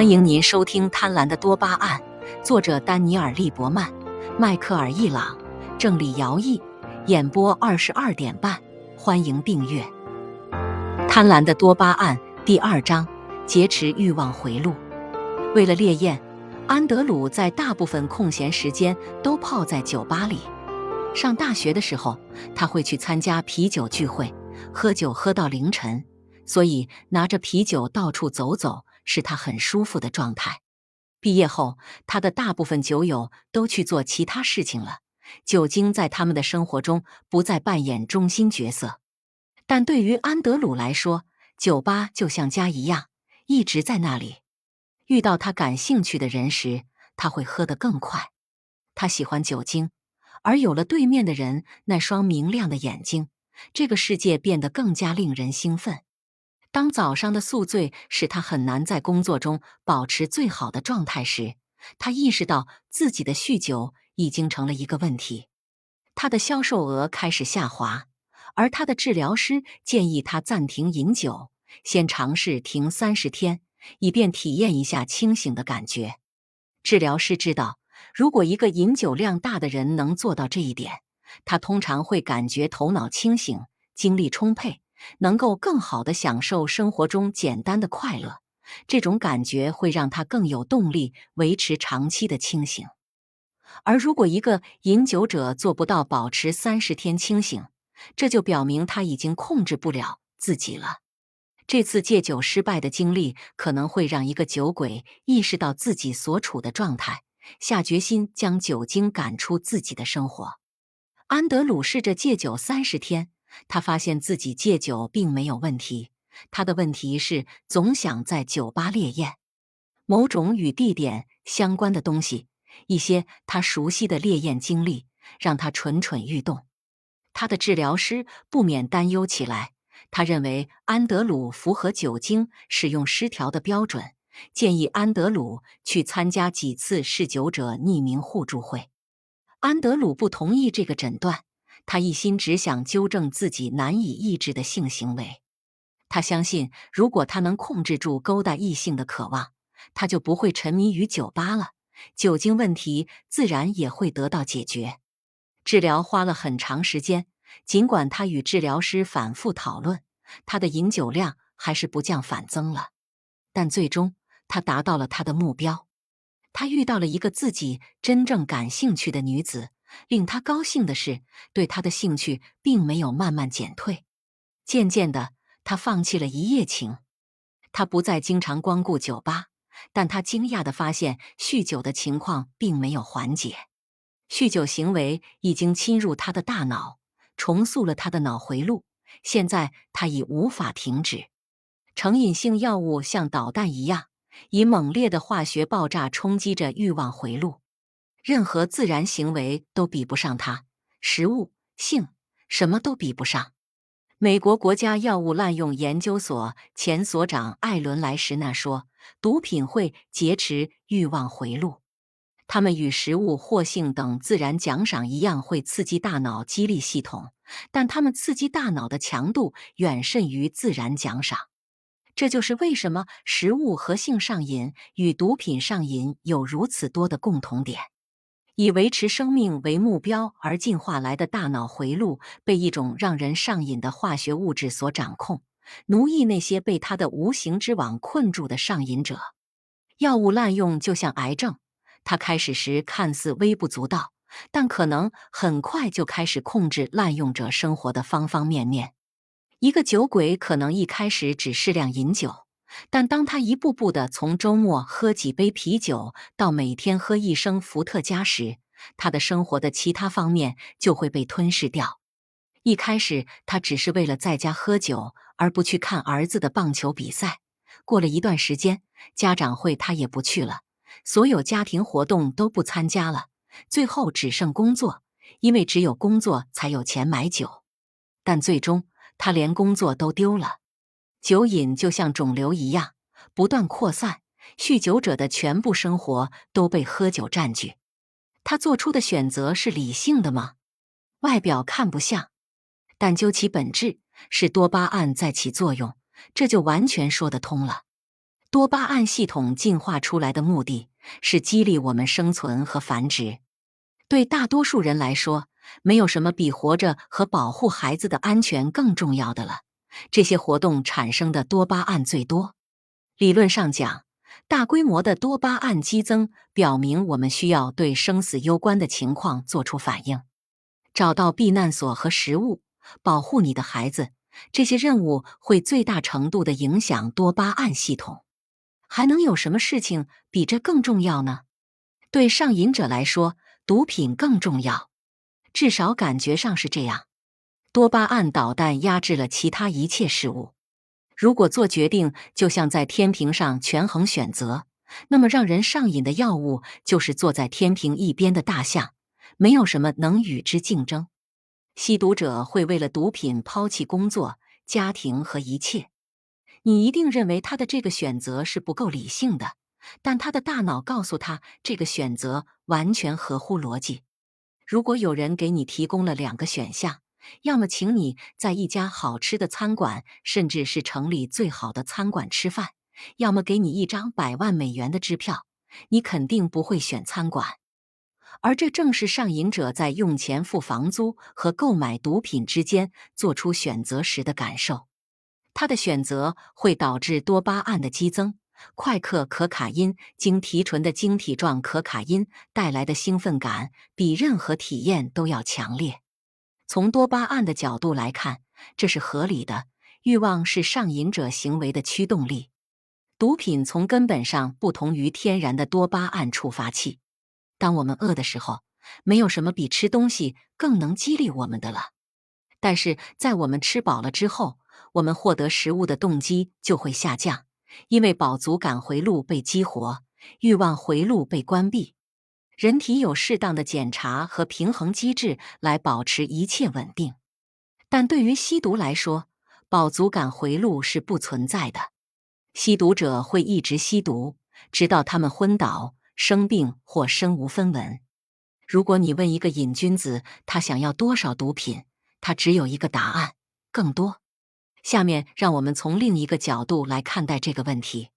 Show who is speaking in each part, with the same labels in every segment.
Speaker 1: 欢迎您收听《贪婪的多巴胺》，作者丹尼尔·利伯曼、迈克尔·易朗，郑理尧译，演播二十二点半。欢迎订阅《贪婪的多巴胺》第二章：劫持欲望回路。为了烈焰，安德鲁在大部分空闲时间都泡在酒吧里。上大学的时候，他会去参加啤酒聚会，喝酒喝到凌晨，所以拿着啤酒到处走走。是他很舒服的状态。毕业后，他的大部分酒友都去做其他事情了，酒精在他们的生活中不再扮演中心角色。但对于安德鲁来说，酒吧就像家一样，一直在那里。遇到他感兴趣的人时，他会喝得更快。他喜欢酒精，而有了对面的人那双明亮的眼睛，这个世界变得更加令人兴奋。当早上的宿醉使他很难在工作中保持最好的状态时，他意识到自己的酗酒已经成了一个问题。他的销售额开始下滑，而他的治疗师建议他暂停饮酒，先尝试停三十天，以便体验一下清醒的感觉。治疗师知道，如果一个饮酒量大的人能做到这一点，他通常会感觉头脑清醒、精力充沛。能够更好的享受生活中简单的快乐，这种感觉会让他更有动力维持长期的清醒。而如果一个饮酒者做不到保持三十天清醒，这就表明他已经控制不了自己了。这次戒酒失败的经历可能会让一个酒鬼意识到自己所处的状态，下决心将酒精赶出自己的生活。安德鲁试着戒酒三十天。他发现自己戒酒并没有问题，他的问题是总想在酒吧烈焰。某种与地点相关的东西，一些他熟悉的烈焰经历，让他蠢蠢欲动。他的治疗师不免担忧起来，他认为安德鲁符合酒精使用失调的标准，建议安德鲁去参加几次嗜酒者匿名互助会。安德鲁不同意这个诊断。他一心只想纠正自己难以抑制的性行为。他相信，如果他能控制住勾搭异性的渴望，他就不会沉迷于酒吧了。酒精问题自然也会得到解决。治疗花了很长时间，尽管他与治疗师反复讨论，他的饮酒量还是不降反增了。但最终，他达到了他的目标。他遇到了一个自己真正感兴趣的女子。令他高兴的是，对他的兴趣并没有慢慢减退。渐渐的，他放弃了一夜情。他不再经常光顾酒吧，但他惊讶的发现，酗酒的情况并没有缓解。酗酒行为已经侵入他的大脑，重塑了他的脑回路。现在他已无法停止。成瘾性药物像导弹一样，以猛烈的化学爆炸冲击着欲望回路。任何自然行为都比不上它，食物、性，什么都比不上。美国国家药物滥用研究所前所长艾伦·莱什纳说：“毒品会劫持欲望回路，它们与食物或性等自然奖赏一样，会刺激大脑激励系统，但它们刺激大脑的强度远甚于自然奖赏。这就是为什么食物和性上瘾与毒品上瘾有如此多的共同点。”以维持生命为目标而进化来的大脑回路，被一种让人上瘾的化学物质所掌控，奴役那些被它的无形之网困住的上瘾者。药物滥用就像癌症，它开始时看似微不足道，但可能很快就开始控制滥用者生活的方方面面。一个酒鬼可能一开始只适量饮酒。但当他一步步的从周末喝几杯啤酒到每天喝一升伏特加时，他的生活的其他方面就会被吞噬掉。一开始，他只是为了在家喝酒而不去看儿子的棒球比赛。过了一段时间，家长会他也不去了，所有家庭活动都不参加了。最后只剩工作，因为只有工作才有钱买酒。但最终，他连工作都丢了。酒瘾就像肿瘤一样不断扩散，酗酒者的全部生活都被喝酒占据。他做出的选择是理性的吗？外表看不像，但究其本质是多巴胺在起作用，这就完全说得通了。多巴胺系统进化出来的目的是激励我们生存和繁殖。对大多数人来说，没有什么比活着和保护孩子的安全更重要的了。这些活动产生的多巴胺最多。理论上讲，大规模的多巴胺激增表明我们需要对生死攸关的情况做出反应，找到避难所和食物，保护你的孩子。这些任务会最大程度的影响多巴胺系统。还能有什么事情比这更重要呢？对上瘾者来说，毒品更重要，至少感觉上是这样。多巴胺导弹压制了其他一切事物。如果做决定就像在天平上权衡选择，那么让人上瘾的药物就是坐在天平一边的大象，没有什么能与之竞争。吸毒者会为了毒品抛弃工作、家庭和一切。你一定认为他的这个选择是不够理性的，但他的大脑告诉他这个选择完全合乎逻辑。如果有人给你提供了两个选项，要么请你在一家好吃的餐馆，甚至是城里最好的餐馆吃饭，要么给你一张百万美元的支票，你肯定不会选餐馆。而这正是上瘾者在用钱付房租和购买毒品之间做出选择时的感受。他的选择会导致多巴胺的激增，快克可卡因经提纯的晶体状可卡因带来的兴奋感比任何体验都要强烈。从多巴胺的角度来看，这是合理的。欲望是上瘾者行为的驱动力。毒品从根本上不同于天然的多巴胺触发器。当我们饿的时候，没有什么比吃东西更能激励我们的了。但是在我们吃饱了之后，我们获得食物的动机就会下降，因为饱足感回路被激活，欲望回路被关闭。人体有适当的检查和平衡机制来保持一切稳定，但对于吸毒来说，饱足感回路是不存在的。吸毒者会一直吸毒，直到他们昏倒、生病或身无分文。如果你问一个瘾君子他想要多少毒品，他只有一个答案：更多。下面让我们从另一个角度来看待这个问题。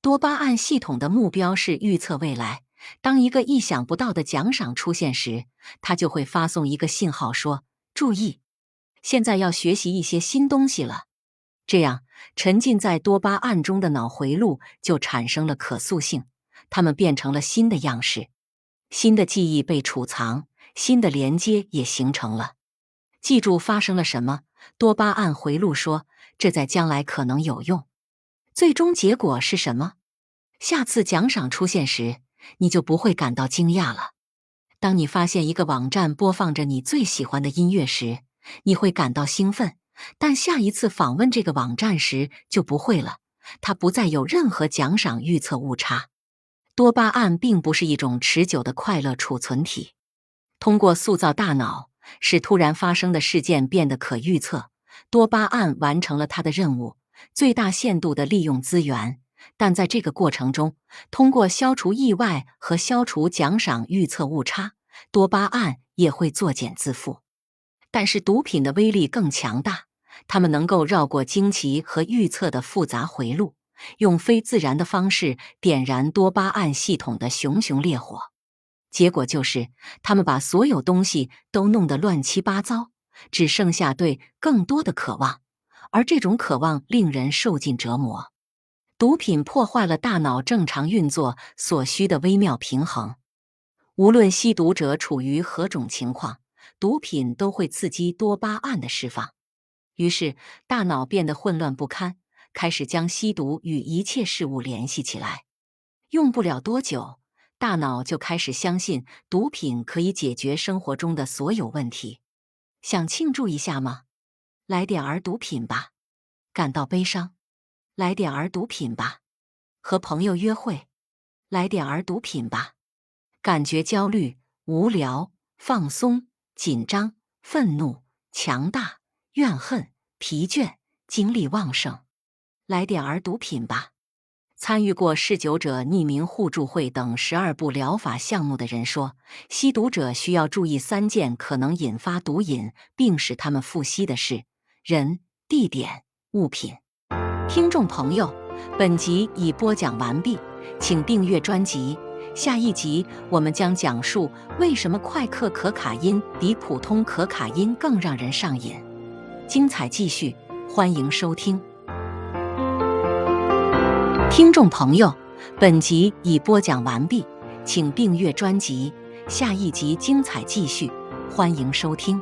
Speaker 1: 多巴胺系统的目标是预测未来。当一个意想不到的奖赏出现时，他就会发送一个信号说：“注意，现在要学习一些新东西了。”这样，沉浸在多巴胺中的脑回路就产生了可塑性，它们变成了新的样式，新的记忆被储藏，新的连接也形成了。记住发生了什么？多巴胺回路说：“这在将来可能有用。”最终结果是什么？下次奖赏出现时。你就不会感到惊讶了。当你发现一个网站播放着你最喜欢的音乐时，你会感到兴奋。但下一次访问这个网站时就不会了，它不再有任何奖赏预测误差。多巴胺并不是一种持久的快乐储存体。通过塑造大脑，使突然发生的事件变得可预测，多巴胺完成了它的任务，最大限度的利用资源。但在这个过程中，通过消除意外和消除奖赏预测误差，多巴胺也会作茧自缚。但是毒品的威力更强大，它们能够绕过惊奇和预测的复杂回路，用非自然的方式点燃多巴胺系统的熊熊烈火。结果就是，他们把所有东西都弄得乱七八糟，只剩下对更多的渴望，而这种渴望令人受尽折磨。毒品破坏了大脑正常运作所需的微妙平衡。无论吸毒者处于何种情况，毒品都会刺激多巴胺的释放，于是大脑变得混乱不堪，开始将吸毒与一切事物联系起来。用不了多久，大脑就开始相信毒品可以解决生活中的所有问题。想庆祝一下吗？来点儿毒品吧。感到悲伤？来点儿毒品吧，和朋友约会，来点儿毒品吧。感觉焦虑、无聊、放松、紧张、愤怒、强大、怨恨、疲倦、精力旺盛，来点儿毒品吧。参与过嗜酒者匿名互助会等十二部疗法项目的人说，吸毒者需要注意三件可能引发毒瘾并使他们复吸的事：人、地点、物品。听众朋友。本集已播讲完毕，请订阅专辑。下一集我们将讲述为什么快克可卡因比普通可卡因更让人上瘾。精彩继续，欢迎收听。听众朋友，本集已播讲完毕，请订阅专辑。下一集精彩继续，欢迎收听。